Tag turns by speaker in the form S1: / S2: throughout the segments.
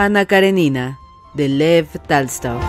S1: Ana Karenina, de Lev Talstov.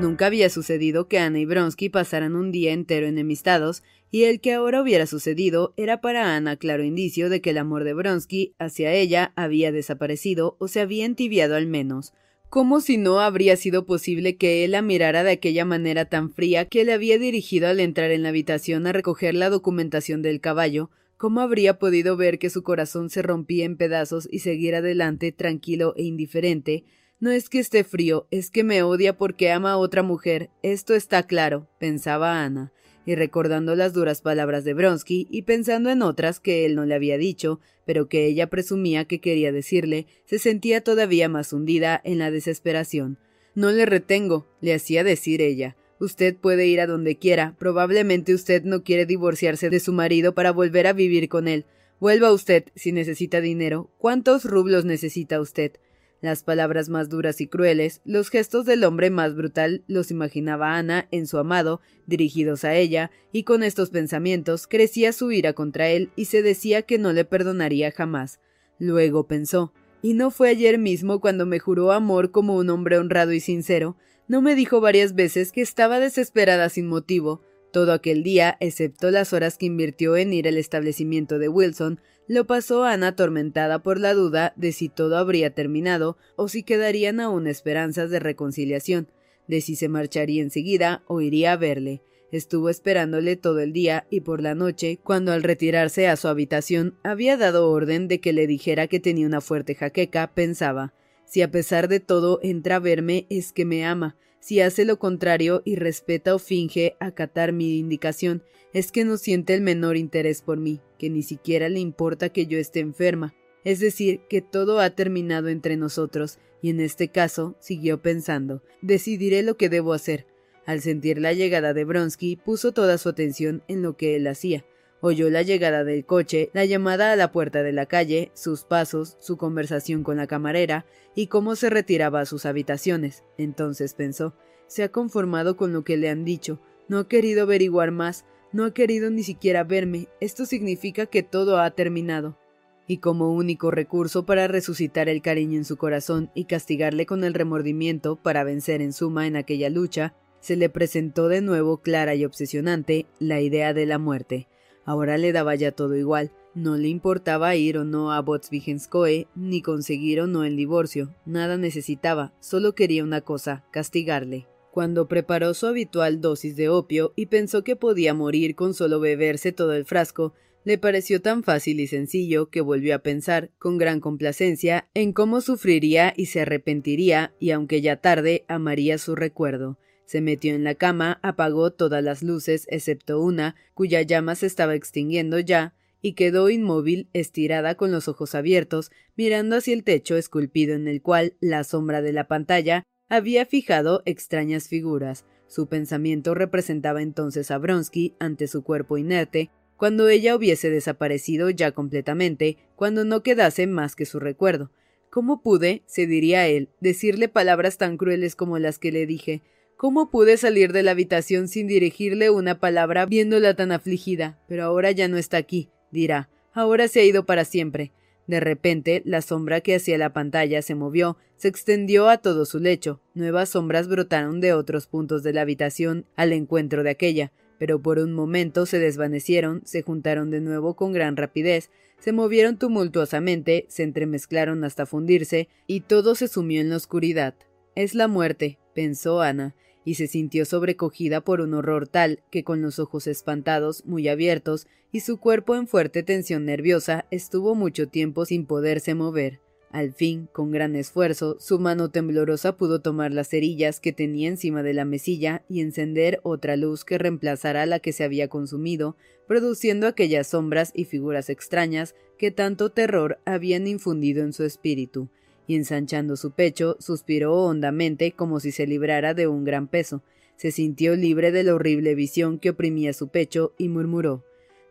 S1: Nunca había sucedido que Ana y Bronsky pasaran un día entero enemistados, y el que ahora hubiera sucedido era para Ana claro indicio de que el amor de Bronsky hacia ella había desaparecido o se había entibiado al menos, como si no habría sido posible que él la mirara de aquella manera tan fría que le había dirigido al entrar en la habitación a recoger la documentación del caballo, cómo habría podido ver que su corazón se rompía en pedazos y seguir adelante tranquilo e indiferente, no es que esté frío, es que me odia porque ama a otra mujer. Esto está claro, pensaba Ana, y recordando las duras palabras de Bronsky y pensando en otras que él no le había dicho, pero que ella presumía que quería decirle, se sentía todavía más hundida en la desesperación. No le retengo, le hacía decir ella. Usted puede ir a donde quiera. Probablemente usted no quiere divorciarse de su marido para volver a vivir con él. Vuelva usted si necesita dinero. ¿Cuántos rublos necesita usted? Las palabras más duras y crueles, los gestos del hombre más brutal, los imaginaba Ana en su amado, dirigidos a ella, y con estos pensamientos crecía su ira contra él y se decía que no le perdonaría jamás. Luego pensó, ¿y no fue ayer mismo cuando me juró amor como un hombre honrado y sincero? ¿No me dijo varias veces que estaba desesperada sin motivo? Todo aquel día, excepto las horas que invirtió en ir al establecimiento de Wilson, lo pasó Ana atormentada por la duda de si todo habría terminado o si quedarían aún esperanzas de reconciliación, de si se marcharía enseguida o iría a verle. Estuvo esperándole todo el día y por la noche, cuando al retirarse a su habitación había dado orden de que le dijera que tenía una fuerte jaqueca, pensaba si a pesar de todo entra a verme es que me ama, si hace lo contrario y respeta o finge acatar mi indicación, es que no siente el menor interés por mí, que ni siquiera le importa que yo esté enferma. Es decir, que todo ha terminado entre nosotros, y en este caso, siguió pensando, decidiré lo que debo hacer. Al sentir la llegada de Bronsky, puso toda su atención en lo que él hacía. Oyó la llegada del coche, la llamada a la puerta de la calle, sus pasos, su conversación con la camarera, y cómo se retiraba a sus habitaciones. Entonces pensó, se ha conformado con lo que le han dicho, no ha querido averiguar más, no ha querido ni siquiera verme, esto significa que todo ha terminado. Y como único recurso para resucitar el cariño en su corazón y castigarle con el remordimiento para vencer en suma en aquella lucha, se le presentó de nuevo clara y obsesionante la idea de la muerte. Ahora le daba ya todo igual, no le importaba ir o no a Botsvigenskoe, ni conseguir o no el divorcio, nada necesitaba, solo quería una cosa, castigarle. Cuando preparó su habitual dosis de opio y pensó que podía morir con solo beberse todo el frasco, Le pareció tan fácil y sencillo que volvió a pensar, con gran complacencia, en cómo sufriría y se arrepentiría, y aunque ya tarde, amaría su recuerdo. Se metió en la cama, apagó todas las luces excepto una, cuya llama se estaba extinguiendo ya, y quedó inmóvil, estirada con los ojos abiertos, mirando hacia el techo esculpido en el cual la sombra de la pantalla había fijado extrañas figuras. Su pensamiento representaba entonces a Bronsky ante su cuerpo inerte, cuando ella hubiese desaparecido ya completamente, cuando no quedase más que su recuerdo. ¿Cómo pude, se diría él, decirle palabras tan crueles como las que le dije? ¿Cómo pude salir de la habitación sin dirigirle una palabra viéndola tan afligida? Pero ahora ya no está aquí, dirá. Ahora se ha ido para siempre. De repente, la sombra que hacía la pantalla se movió, se extendió a todo su lecho. Nuevas sombras brotaron de otros puntos de la habitación al encuentro de aquella pero por un momento se desvanecieron, se juntaron de nuevo con gran rapidez, se movieron tumultuosamente, se entremezclaron hasta fundirse, y todo se sumió en la oscuridad. Es la muerte, pensó Ana, y se sintió sobrecogida por un horror tal que con los ojos espantados, muy abiertos, y su cuerpo en fuerte tensión nerviosa, estuvo mucho tiempo sin poderse mover. Al fin, con gran esfuerzo, su mano temblorosa pudo tomar las cerillas que tenía encima de la mesilla y encender otra luz que reemplazara la que se había consumido, produciendo aquellas sombras y figuras extrañas que tanto terror habían infundido en su espíritu, ensanchando su pecho, suspiró hondamente como si se librara de un gran peso. Se sintió libre de la horrible visión que oprimía su pecho y murmuró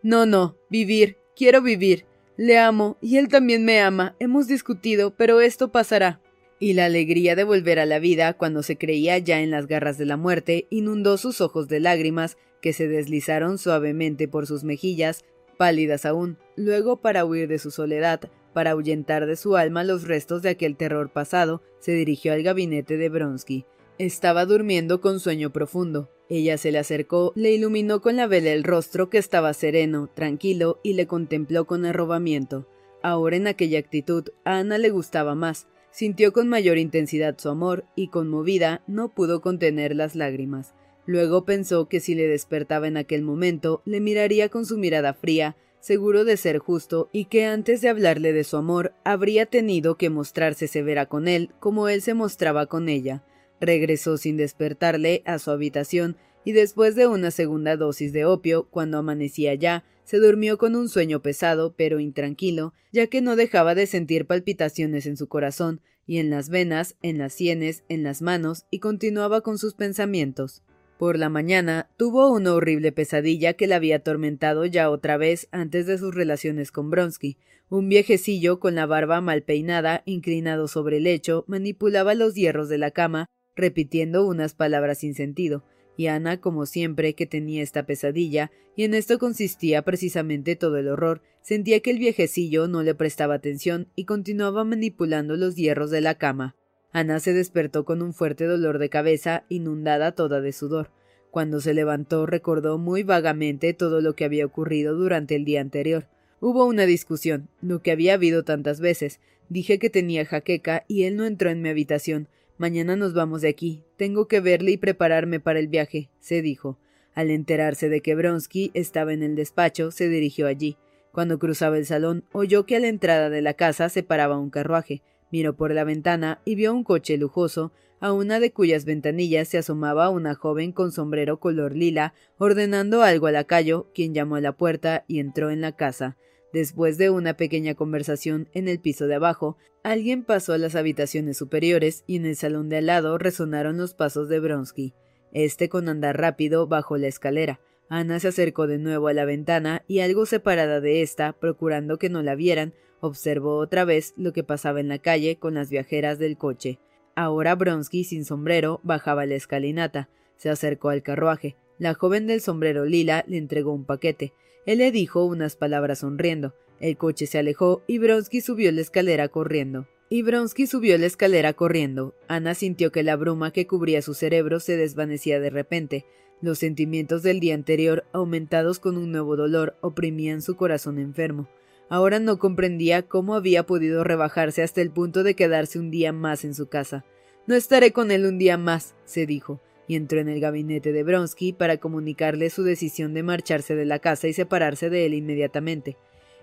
S1: No, no, vivir, quiero vivir. Le amo, y él también me ama. Hemos discutido, pero esto pasará. Y la alegría de volver a la vida, cuando se creía ya en las garras de la muerte, inundó sus ojos de lágrimas, que se deslizaron suavemente por sus mejillas, pálidas aún. Luego, para huir de su soledad, para ahuyentar de su alma los restos de aquel terror pasado, se dirigió al gabinete de Bronsky. Estaba durmiendo con sueño profundo. Ella se le acercó, le iluminó con la vela el rostro que estaba sereno, tranquilo, y le contempló con arrobamiento. Ahora en aquella actitud a Ana le gustaba más, sintió con mayor intensidad su amor, y conmovida no pudo contener las lágrimas. Luego pensó que si le despertaba en aquel momento, le miraría con su mirada fría, seguro de ser justo, y que antes de hablarle de su amor, habría tenido que mostrarse severa con él, como él se mostraba con ella. Regresó sin despertarle a su habitación y después de una segunda dosis de opio, cuando amanecía ya, se durmió con un sueño pesado pero intranquilo, ya que no dejaba de sentir palpitaciones en su corazón, y en las venas, en las sienes, en las manos, y continuaba con sus pensamientos. Por la mañana tuvo una horrible pesadilla que la había atormentado ya otra vez antes de sus relaciones con Bronsky. Un viejecillo con la barba mal peinada, inclinado sobre el lecho, manipulaba los hierros de la cama repitiendo unas palabras sin sentido, y Ana, como siempre que tenía esta pesadilla, y en esto consistía precisamente todo el horror, sentía que el viejecillo no le prestaba atención y continuaba manipulando los hierros de la cama. Ana se despertó con un fuerte dolor de cabeza, inundada toda de sudor. Cuando se levantó recordó muy vagamente todo lo que había ocurrido durante el día anterior. Hubo una discusión, lo que había habido tantas veces. Dije que tenía jaqueca y él no entró en mi habitación. Mañana nos vamos de aquí. Tengo que verle y prepararme para el viaje, se dijo. Al enterarse de que Bronsky estaba en el despacho, se dirigió allí. Cuando cruzaba el salón, oyó que a la entrada de la casa se paraba un carruaje. Miró por la ventana y vio un coche lujoso, a una de cuyas ventanillas se asomaba una joven con sombrero color lila, ordenando algo a lacayo, quien llamó a la puerta y entró en la casa. Después de una pequeña conversación en el piso de abajo, alguien pasó a las habitaciones superiores y en el salón de al lado resonaron los pasos de Bronsky. Este con andar rápido bajó la escalera. Ana se acercó de nuevo a la ventana y algo separada de ésta, procurando que no la vieran, observó otra vez lo que pasaba en la calle con las viajeras del coche. Ahora Bronsky, sin sombrero, bajaba la escalinata. Se acercó al carruaje. La joven del sombrero lila le entregó un paquete. Él le dijo unas palabras sonriendo. El coche se alejó y Bronsky subió la escalera corriendo. Y Bronsky subió la escalera corriendo. Ana sintió que la bruma que cubría su cerebro se desvanecía de repente. Los sentimientos del día anterior, aumentados con un nuevo dolor, oprimían su corazón enfermo. Ahora no comprendía cómo había podido rebajarse hasta el punto de quedarse un día más en su casa. No estaré con él un día más, se dijo y entró en el gabinete de Bronsky para comunicarle su decisión de marcharse de la casa y separarse de él inmediatamente.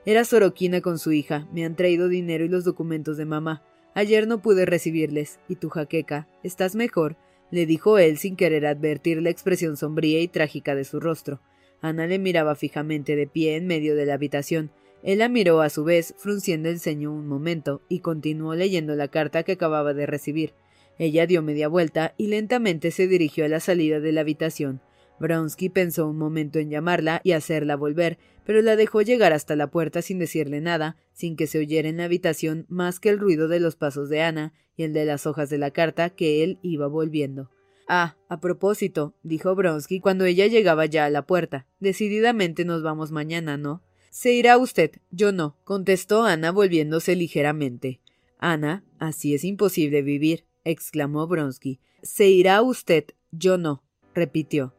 S1: Era Sorokina con su hija, me han traído dinero y los documentos de mamá. Ayer no pude recibirles. ¿Y tu jaqueca? ¿Estás mejor? le dijo él sin querer advertir la expresión sombría y trágica de su rostro. Ana le miraba fijamente de pie en medio de la habitación. Él la miró a su vez, frunciendo el ceño un momento, y continuó leyendo la carta que acababa de recibir. Ella dio media vuelta y lentamente se dirigió a la salida de la habitación. Bronsky pensó un momento en llamarla y hacerla volver, pero la dejó llegar hasta la puerta sin decirle nada, sin que se oyera en la habitación más que el ruido de los pasos de Ana y el de las hojas de la carta que él iba volviendo. Ah, a propósito, dijo Bronsky cuando ella llegaba ya a la puerta. Decididamente nos vamos mañana, ¿no? Se irá usted, yo no, contestó Ana volviéndose ligeramente. Ana, así es imposible vivir, exclamó Bronsky. Se irá usted, yo no, repitió.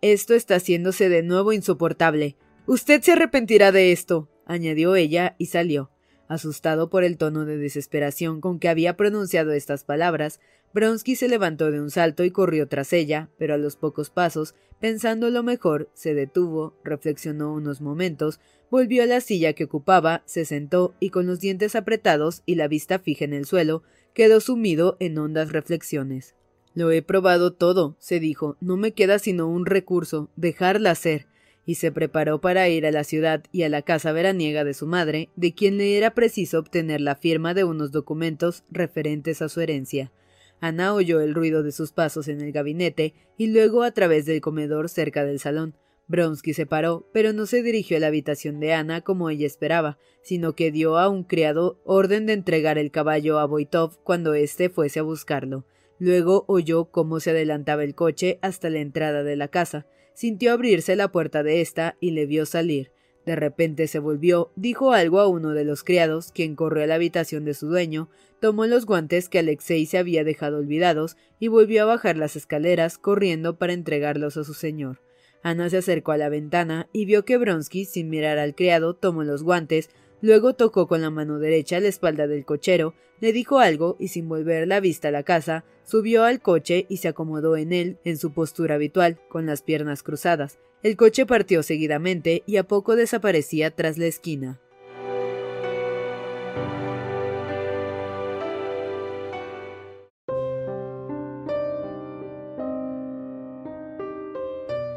S1: Esto está haciéndose de nuevo insoportable. Usted se arrepentirá de esto, añadió ella y salió. Asustado por el tono de desesperación con que había pronunciado estas palabras, Bronsky se levantó de un salto y corrió tras ella, pero a los pocos pasos, pensando lo mejor, se detuvo, reflexionó unos momentos, volvió a la silla que ocupaba, se sentó y con los dientes apretados y la vista fija en el suelo, quedó sumido en hondas reflexiones. Lo he probado todo, se dijo, no me queda sino un recurso, dejarla ser y se preparó para ir a la ciudad y a la casa veraniega de su madre, de quien le era preciso obtener la firma de unos documentos referentes a su herencia. Ana oyó el ruido de sus pasos en el gabinete y luego a través del comedor cerca del salón. Bronsky se paró, pero no se dirigió a la habitación de Ana como ella esperaba, sino que dio a un criado orden de entregar el caballo a Boitov cuando éste fuese a buscarlo. Luego oyó cómo se adelantaba el coche hasta la entrada de la casa sintió abrirse la puerta de ésta y le vio salir. De repente se volvió, dijo algo a uno de los criados, quien corrió a la habitación de su dueño, tomó los guantes que Alexei se había dejado olvidados y volvió a bajar las escaleras corriendo para entregarlos a su señor. Ana se acercó a la ventana y vio que Bronsky, sin mirar al criado, tomó los guantes, Luego tocó con la mano derecha la espalda del cochero, le dijo algo y sin volver la vista a la casa, subió al coche y se acomodó en él en su postura habitual, con las piernas cruzadas. El coche partió seguidamente y a poco desaparecía tras la esquina.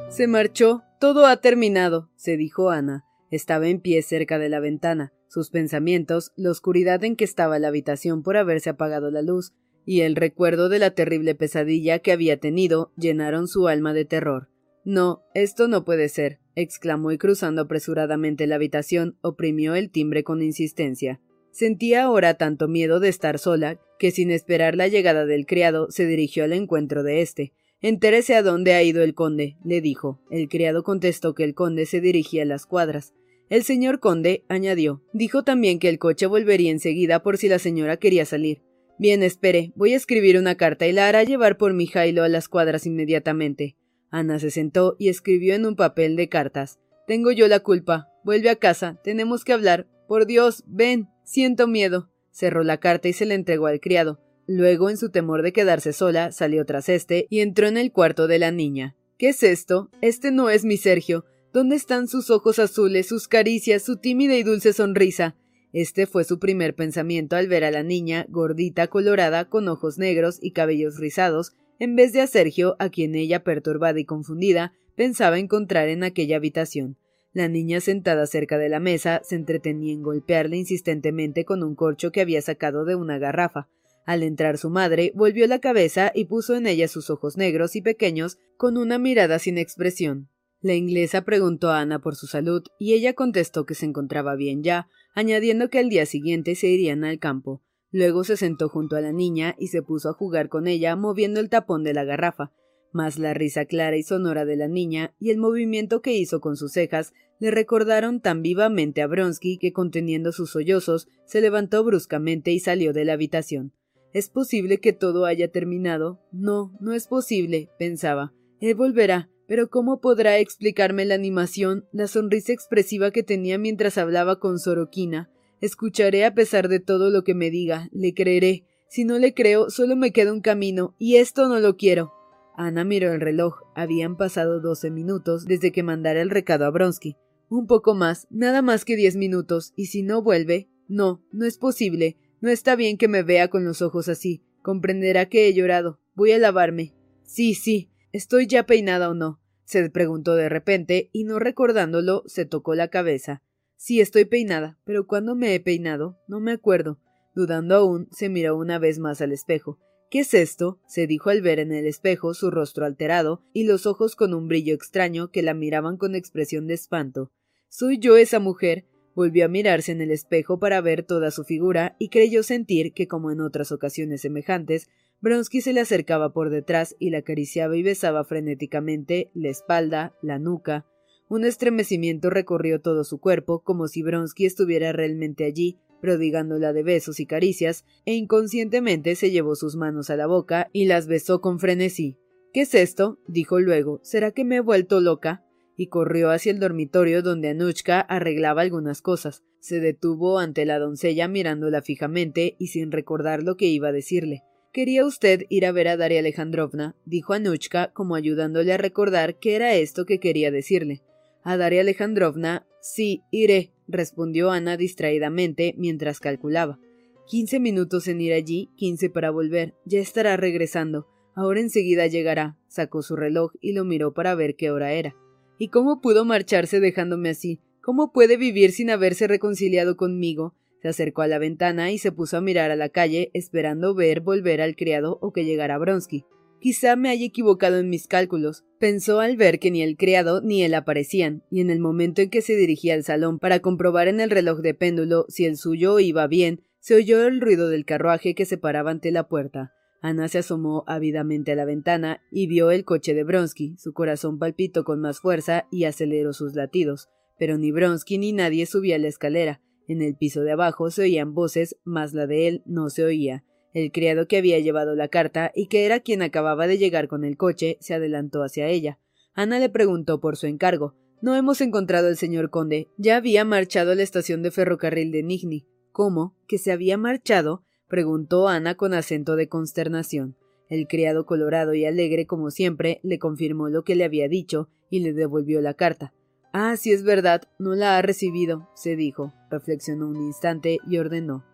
S1: Se marchó. Todo ha terminado, se dijo Ana. Estaba en pie cerca de la ventana sus pensamientos, la oscuridad en que estaba la habitación por haberse apagado la luz, y el recuerdo de la terrible pesadilla que había tenido llenaron su alma de terror. No, esto no puede ser, exclamó y cruzando apresuradamente la habitación, oprimió el timbre con insistencia. Sentía ahora tanto miedo de estar sola que sin esperar la llegada del criado se dirigió al encuentro de éste. Entérese a dónde ha ido el conde, le dijo. El criado contestó que el conde se dirigía a las cuadras. El señor conde añadió dijo también que el coche volvería enseguida por si la señora quería salir. Bien, espere, voy a escribir una carta y la hará llevar por mi Jailo a las cuadras inmediatamente. Ana se sentó y escribió en un papel de cartas. Tengo yo la culpa. Vuelve a casa. Tenemos que hablar. Por Dios, ven. Siento miedo. Cerró la carta y se la entregó al criado. Luego, en su temor de quedarse sola, salió tras este y entró en el cuarto de la niña. ¿Qué es esto? Este no es mi Sergio. ¿Dónde están sus ojos azules, sus caricias, su tímida y dulce sonrisa? Este fue su primer pensamiento al ver a la niña, gordita, colorada, con ojos negros y cabellos rizados, en vez de a Sergio, a quien ella, perturbada y confundida, pensaba encontrar en aquella habitación. La niña sentada cerca de la mesa se entretenía en golpearle insistentemente con un corcho que había sacado de una garrafa. Al entrar su madre, volvió la cabeza y puso en ella sus ojos negros y pequeños con una mirada sin expresión. La inglesa preguntó a Ana por su salud y ella contestó que se encontraba bien ya, añadiendo que al día siguiente se irían al campo. Luego se sentó junto a la niña y se puso a jugar con ella moviendo el tapón de la garrafa. Mas la risa clara y sonora de la niña y el movimiento que hizo con sus cejas le recordaron tan vivamente a Bronsky que conteniendo sus sollozos se levantó bruscamente y salió de la habitación. ¿Es posible que todo haya terminado? No, no es posible, pensaba. Él volverá. Pero ¿cómo podrá explicarme la animación, la sonrisa expresiva que tenía mientras hablaba con Soroquina? Escucharé a pesar de todo lo que me diga, le creeré. Si no le creo, solo me queda un camino, y esto no lo quiero. Ana miró el reloj. Habían pasado doce minutos desde que mandara el recado a Bronsky. Un poco más, nada más que diez minutos, y si no vuelve. No, no es posible. No está bien que me vea con los ojos así. Comprenderá que he llorado. Voy a lavarme. Sí, sí. ¿Estoy ya peinada o no? se preguntó de repente, y no recordándolo, se tocó la cabeza. Sí, estoy peinada, pero ¿cuándo me he peinado? No me acuerdo. Dudando aún, se miró una vez más al espejo. ¿Qué es esto? se dijo al ver en el espejo su rostro alterado y los ojos con un brillo extraño que la miraban con expresión de espanto. ¿Soy yo esa mujer? Volvió a mirarse en el espejo para ver toda su figura y creyó sentir que, como en otras ocasiones semejantes, Bronsky se le acercaba por detrás y la acariciaba y besaba frenéticamente la espalda, la nuca. Un estremecimiento recorrió todo su cuerpo, como si Bronsky estuviera realmente allí, prodigándola de besos y caricias, e inconscientemente se llevó sus manos a la boca y las besó con frenesí. ¿Qué es esto? dijo luego. ¿Será que me he vuelto loca? y corrió hacia el dormitorio donde Anuchka arreglaba algunas cosas. Se detuvo ante la doncella mirándola fijamente y sin recordar lo que iba a decirle. ¿Quería usted ir a ver a Daria Alejandrovna? dijo Anuchka, como ayudándole a recordar qué era esto que quería decirle. A Daria Alejandrovna, sí, iré, respondió Ana distraídamente mientras calculaba. Quince minutos en ir allí, quince para volver. Ya estará regresando. Ahora enseguida llegará. Sacó su reloj y lo miró para ver qué hora era. ¿Y cómo pudo marcharse dejándome así? ¿Cómo puede vivir sin haberse reconciliado conmigo? Se acercó a la ventana y se puso a mirar a la calle, esperando ver volver al criado o que llegara Bronsky. Quizá me haya equivocado en mis cálculos, pensó al ver que ni el criado ni él aparecían, y en el momento en que se dirigía al salón para comprobar en el reloj de péndulo si el suyo iba bien, se oyó el ruido del carruaje que se paraba ante la puerta. Ana se asomó ávidamente a la ventana y vio el coche de Bronsky. Su corazón palpitó con más fuerza y aceleró sus latidos. Pero ni Bronsky ni nadie subía la escalera. En el piso de abajo se oían voces, mas la de él no se oía. El criado que había llevado la carta y que era quien acababa de llegar con el coche se adelantó hacia ella. Ana le preguntó por su encargo. No hemos encontrado al señor conde. Ya había marchado a la estación de ferrocarril de Nigny. ¿Cómo? ¿Que se había marchado? preguntó Ana con acento de consternación. El criado colorado y alegre como siempre le confirmó lo que le había dicho y le devolvió la carta. Ah, si es verdad, no la ha recibido, se dijo. Reflexionó un instante y ordenó.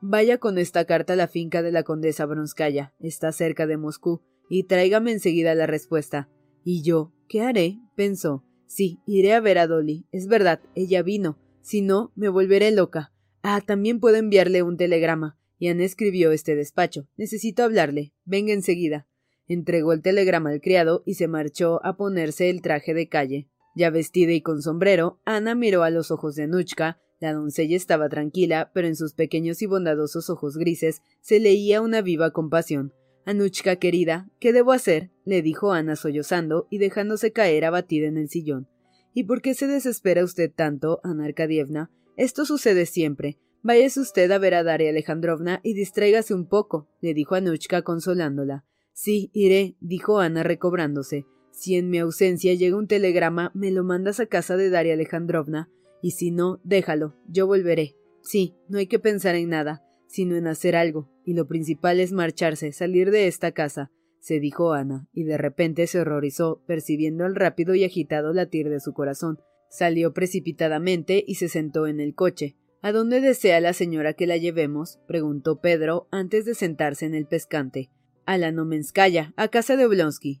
S1: Vaya con esta carta a la finca de la condesa Bronskaya, está cerca de Moscú, y tráigame enseguida la respuesta. ¿Y yo? ¿Qué haré? pensó. Sí, iré a ver a Dolly. Es verdad, ella vino. Si no, me volveré loca. Ah, también puedo enviarle un telegrama. Ana escribió este despacho. Necesito hablarle. Venga enseguida. Entregó el telegrama al criado y se marchó a ponerse el traje de calle. Ya vestida y con sombrero, Ana miró a los ojos de Anuchka. La doncella estaba tranquila, pero en sus pequeños y bondadosos ojos grises se leía una viva compasión. Anuchka querida, ¿qué debo hacer? le dijo Ana sollozando y dejándose caer abatida en el sillón. ¿Y por qué se desespera usted tanto, Ana Arkadievna? Esto sucede siempre. Váyase usted a ver a Daria Alejandrovna y distráigase un poco, le dijo Anuchka consolándola. Sí, iré, dijo Ana recobrándose. Si en mi ausencia llega un telegrama, me lo mandas a casa de Daria Alejandrovna, y si no, déjalo, yo volveré. Sí, no hay que pensar en nada, sino en hacer algo, y lo principal es marcharse, salir de esta casa, se dijo Ana, y de repente se horrorizó, percibiendo el rápido y agitado latir de su corazón. Salió precipitadamente y se sentó en el coche. ¿A dónde desea la señora que la llevemos? preguntó Pedro antes de sentarse en el pescante. A la Nomenskaya, a casa de Oblonsky.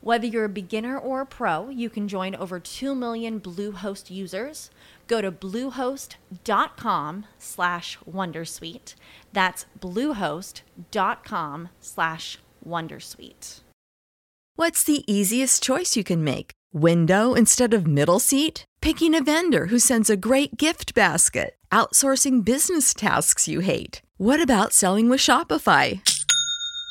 S2: Whether you're a beginner or a pro, you can join over 2 million Bluehost users. Go to bluehost.com/wondersuite. That's bluehost.com/wondersuite.
S3: What's the easiest choice you can make? Window instead of middle seat? Picking a vendor who sends a great gift basket? Outsourcing business tasks you hate? What about selling with Shopify?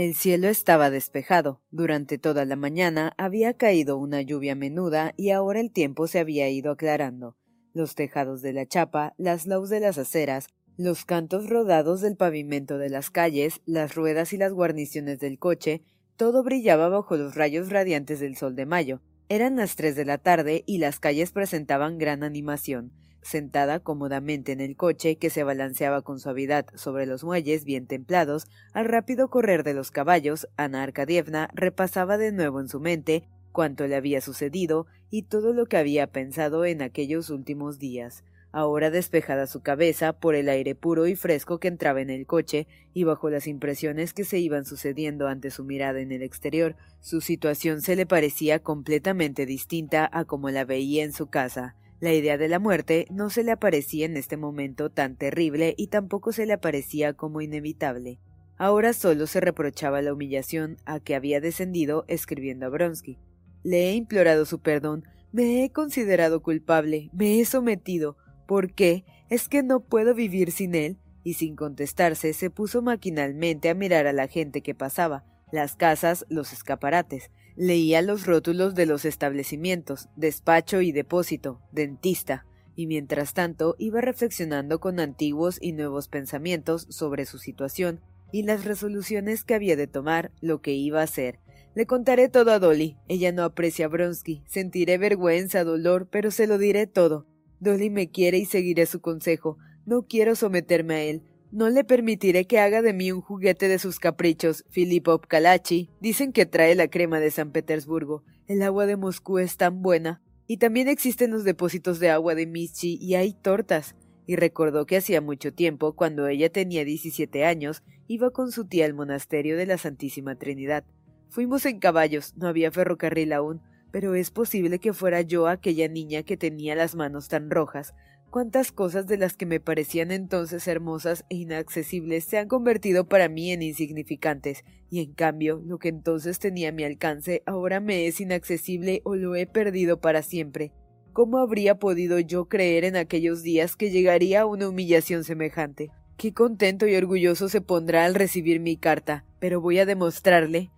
S1: El cielo estaba despejado. Durante toda la mañana había caído una lluvia menuda y ahora el tiempo se había ido aclarando. Los tejados de la chapa, las laus de las aceras, los cantos rodados del pavimento de las calles, las ruedas y las guarniciones del coche, todo brillaba bajo los rayos radiantes del sol de mayo. Eran las tres de la tarde y las calles presentaban gran animación. Sentada cómodamente en el coche que se balanceaba con suavidad sobre los muelles bien templados, al rápido correr de los caballos, Ana Arkadievna repasaba de nuevo en su mente cuanto le había sucedido y todo lo que había pensado en aquellos últimos días. Ahora despejada su cabeza por el aire puro y fresco que entraba en el coche y bajo las impresiones que se iban sucediendo ante su mirada en el exterior, su situación se le parecía completamente distinta a como la veía en su casa. La idea de la muerte no se le aparecía en este momento tan terrible y tampoco se le aparecía como inevitable. Ahora solo se reprochaba la humillación a que había descendido escribiendo a Bronsky. Le he implorado su perdón, me he considerado culpable, me he sometido. ¿Por qué? ¿Es que no puedo vivir sin él? Y sin contestarse se puso maquinalmente a mirar a la gente que pasaba, las casas, los escaparates. Leía los rótulos de los establecimientos, despacho y depósito, dentista, y mientras tanto iba reflexionando con antiguos y nuevos pensamientos sobre su situación y las resoluciones que había de tomar, lo que iba a hacer. Le contaré todo a Dolly. Ella no aprecia a Bronsky. Sentiré vergüenza, dolor, pero se lo diré todo. Dolly me quiere y seguiré su consejo. No quiero someterme a él. No le permitiré que haga de mí un juguete de sus caprichos. Filipov Kalachi. Dicen que trae la crema de San Petersburgo. El agua de Moscú es tan buena. Y también existen los depósitos de agua de Michi y hay tortas. Y recordó que hacía mucho tiempo, cuando ella tenía 17 años, iba con su tía al monasterio de la Santísima Trinidad. Fuimos en caballos, no había ferrocarril aún, pero es posible que fuera yo aquella niña que tenía las manos tan rojas, Cuántas cosas de las que me parecían entonces hermosas e inaccesibles se han convertido para mí en insignificantes, y en cambio lo que entonces tenía mi alcance ahora me es inaccesible o lo he perdido para siempre. ¿Cómo habría podido yo creer en aquellos días que llegaría a una humillación semejante? Qué contento y orgulloso se pondrá al recibir mi carta, pero voy a demostrarle.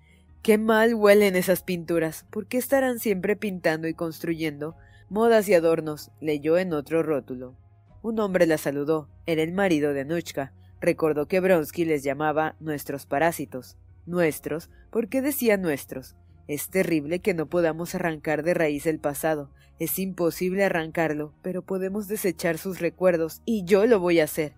S1: Qué mal huelen esas pinturas. ¿Por qué estarán siempre pintando y construyendo? Modas y adornos, leyó en otro rótulo. Un hombre la saludó. Era el marido de Anushka. Recordó que Bronsky les llamaba nuestros parásitos. Nuestros, ¿por qué decía nuestros? Es terrible que no podamos arrancar de raíz el pasado. Es imposible arrancarlo, pero podemos desechar sus recuerdos, y yo lo voy a hacer.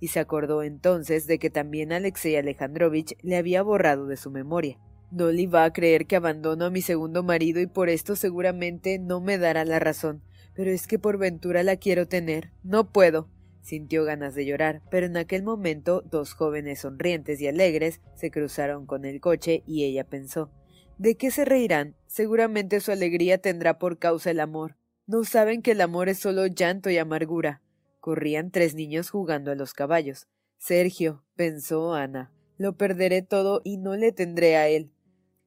S1: Y se acordó entonces de que también Alexei Alejandrovich le había borrado de su memoria. Dolly va a creer que abandono a mi segundo marido y por esto seguramente no me dará la razón. Pero es que por ventura la quiero tener. No puedo. Sintió ganas de llorar, pero en aquel momento dos jóvenes sonrientes y alegres se cruzaron con el coche y ella pensó ¿De qué se reirán? Seguramente su alegría tendrá por causa el amor. No saben que el amor es solo llanto y amargura. Corrían tres niños jugando a los caballos. Sergio, pensó Ana, lo perderé todo y no le tendré a él.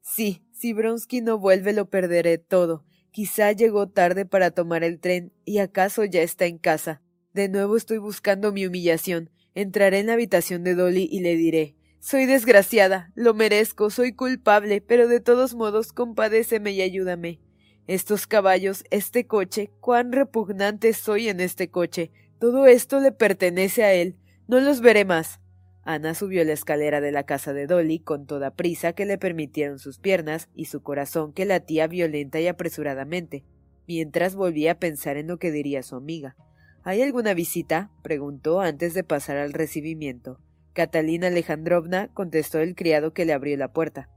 S1: Sí, si Bronsky no vuelve lo perderé todo. Quizá llegó tarde para tomar el tren y acaso ya está en casa. De nuevo estoy buscando mi humillación. Entraré en la habitación de Dolly y le diré Soy desgraciada, lo merezco, soy culpable, pero de todos modos compadéceme y ayúdame. Estos caballos, este coche, cuán repugnante soy en este coche. Todo esto le pertenece a él. No los veré más. Ana subió la escalera de la casa de Dolly con toda prisa que le permitieron sus piernas y su corazón que latía violenta y apresuradamente, mientras volvía a pensar en lo que diría su amiga. ¿Hay alguna visita? preguntó antes de pasar al recibimiento. Catalina Alejandrovna contestó el criado que le abrió la puerta.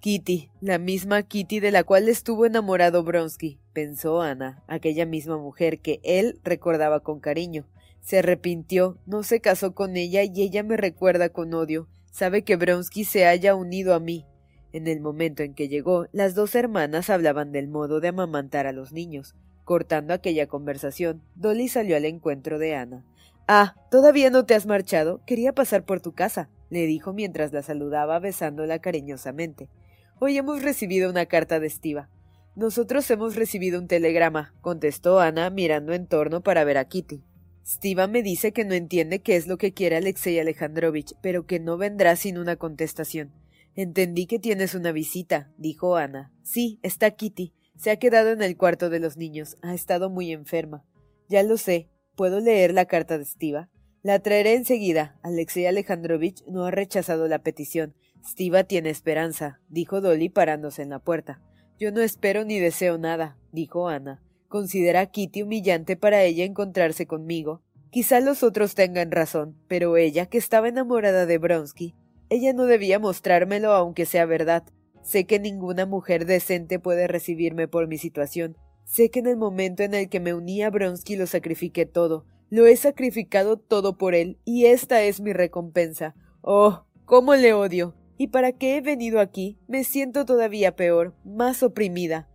S1: Kitty, la misma Kitty de la cual estuvo enamorado Bronsky, pensó Ana, aquella misma mujer que él recordaba con cariño, se arrepintió, no se casó con ella y ella me recuerda con odio. Sabe que Bronsky se haya unido a mí. En el momento en que llegó, las dos hermanas hablaban del modo de amamantar a los niños. Cortando aquella conversación, Dolly salió al encuentro de Ana. Ah, ¿todavía no te has marchado? Quería pasar por tu casa, le dijo mientras la saludaba besándola cariñosamente. Hoy hemos recibido una carta de Estiva. Nosotros hemos recibido un telegrama, contestó Ana mirando en torno para ver a Kitty. Stiva me dice que no entiende qué es lo que quiere Alexei Alejandrovich, pero que no vendrá sin una contestación. Entendí que tienes una visita, dijo Ana. Sí, está Kitty. Se ha quedado en el cuarto de los niños. Ha estado muy enferma. Ya lo sé. ¿Puedo leer la carta de Stiva? La traeré enseguida. Alexei Alejandrovich no ha rechazado la petición. Stiva tiene esperanza, dijo Dolly parándose en la puerta. Yo no espero ni deseo nada, dijo Ana. Considera a Kitty humillante para ella encontrarse conmigo. Quizá los otros tengan razón, pero ella, que estaba enamorada de Bronsky, ella no debía mostrármelo aunque sea verdad. Sé que ninguna mujer decente puede recibirme por mi situación. Sé que en el momento en el que me uní a Bronsky lo sacrifiqué todo. Lo he sacrificado todo por él, y esta es mi recompensa. Oh, cómo le odio. Y para qué he venido aquí, me siento todavía peor, más oprimida.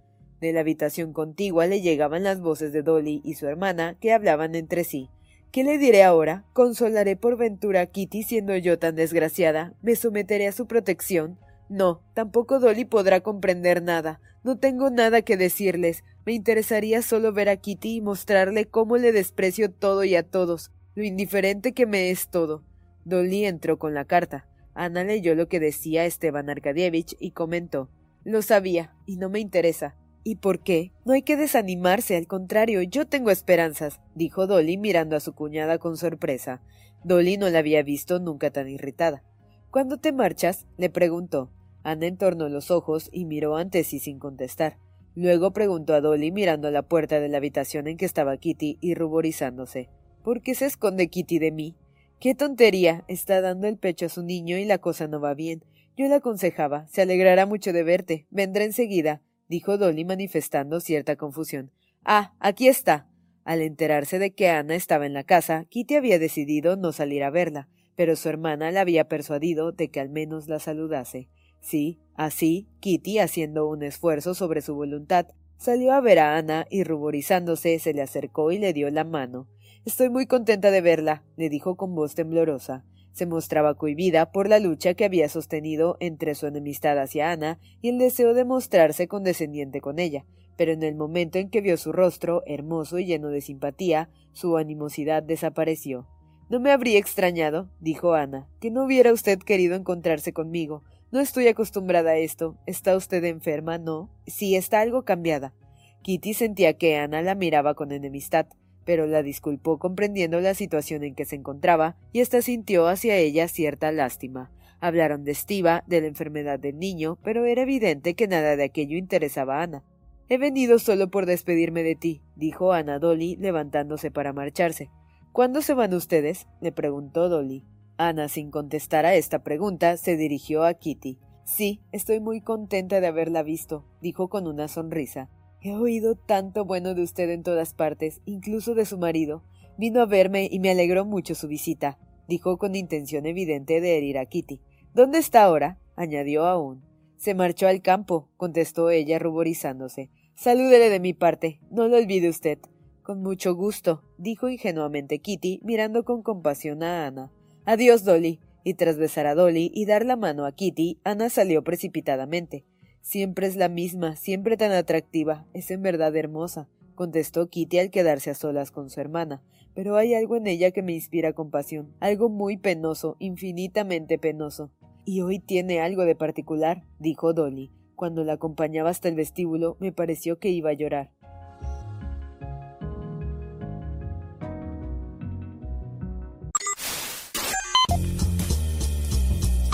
S1: De la habitación contigua le llegaban las voces de Dolly y su hermana, que hablaban entre sí. ¿Qué le diré ahora? ¿Consolaré por ventura a Kitty siendo yo tan desgraciada? ¿Me someteré a su protección? No, tampoco Dolly podrá comprender nada. No tengo nada que decirles. Me interesaría solo ver a Kitty y mostrarle cómo le desprecio todo y a todos, lo indiferente que me es todo. Dolly entró con la carta. Ana leyó lo que decía Esteban Arkadievich y comentó Lo sabía, y no me interesa. ¿Y por qué? No hay que desanimarse, al contrario, yo tengo esperanzas, dijo Dolly mirando a su cuñada con sorpresa. Dolly no la había visto nunca tan irritada. ¿Cuándo te marchas? le preguntó. Ana entornó los ojos y miró ante sí sin contestar. Luego preguntó a Dolly mirando a la puerta de la habitación en que estaba Kitty y ruborizándose. ¿Por qué se esconde Kitty de mí? ¡Qué tontería! Está dando el pecho a su niño y la cosa no va bien. Yo le aconsejaba. Se alegrará mucho de verte. Vendrá enseguida dijo Dolly manifestando cierta confusión. Ah, aquí está. Al enterarse de que Ana estaba en la casa, Kitty había decidido no salir a verla, pero su hermana la había persuadido de que al menos la saludase. Sí, así, Kitty, haciendo un esfuerzo sobre su voluntad, salió a ver a Ana y ruborizándose se le acercó y le dio la mano. Estoy muy contenta de verla, le dijo con voz temblorosa. Se mostraba cohibida por la lucha que había sostenido entre su enemistad hacia Ana y el deseo de mostrarse condescendiente con ella, pero en el momento en que vio su rostro, hermoso y lleno de simpatía, su animosidad desapareció. No me habría extrañado, dijo Ana, que no hubiera usted querido encontrarse conmigo. No estoy acostumbrada a esto. ¿Está usted enferma? No. Sí, está algo cambiada. Kitty sentía que Ana la miraba con enemistad pero la disculpó comprendiendo la situación en que se encontraba y ésta sintió hacia ella cierta lástima. Hablaron de Estiva, de la enfermedad del niño, pero era evidente que nada de aquello interesaba a Ana. He venido solo por despedirme de ti, dijo Ana Dolly, levantándose para marcharse. ¿Cuándo se van ustedes? le preguntó Dolly. Ana, sin contestar a esta pregunta, se dirigió a Kitty. Sí, estoy muy contenta de haberla visto, dijo con una sonrisa. He oído tanto bueno de usted en todas partes, incluso de su marido. Vino a verme y me alegró mucho su visita, dijo con intención evidente de herir a Kitty. ¿Dónde está ahora? añadió aún. Se marchó al campo, contestó ella ruborizándose. Salúdele de mi parte, no lo olvide usted. Con mucho gusto, dijo ingenuamente Kitty, mirando con compasión a Ana. Adiós, Dolly. Y tras besar a Dolly y dar la mano a Kitty, Ana salió precipitadamente. Siempre es la misma, siempre tan atractiva, es en verdad hermosa, contestó Kitty al quedarse a solas con su hermana, pero hay algo en ella que me inspira compasión, algo muy penoso, infinitamente penoso. Y hoy tiene algo de particular, dijo Dolly. Cuando la acompañaba hasta el vestíbulo, me pareció que iba a llorar.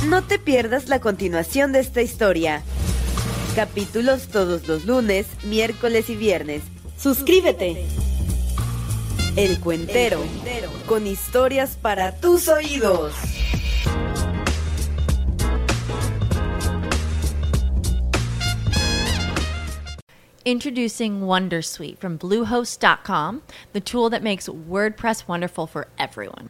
S1: No te pierdas la continuación de esta historia. Capítulos todos los lunes, miércoles y viernes. Suscríbete. El Cuentero, con historias para tus oídos.
S2: Introducing Wondersuite from Bluehost.com, the tool that makes WordPress wonderful for everyone.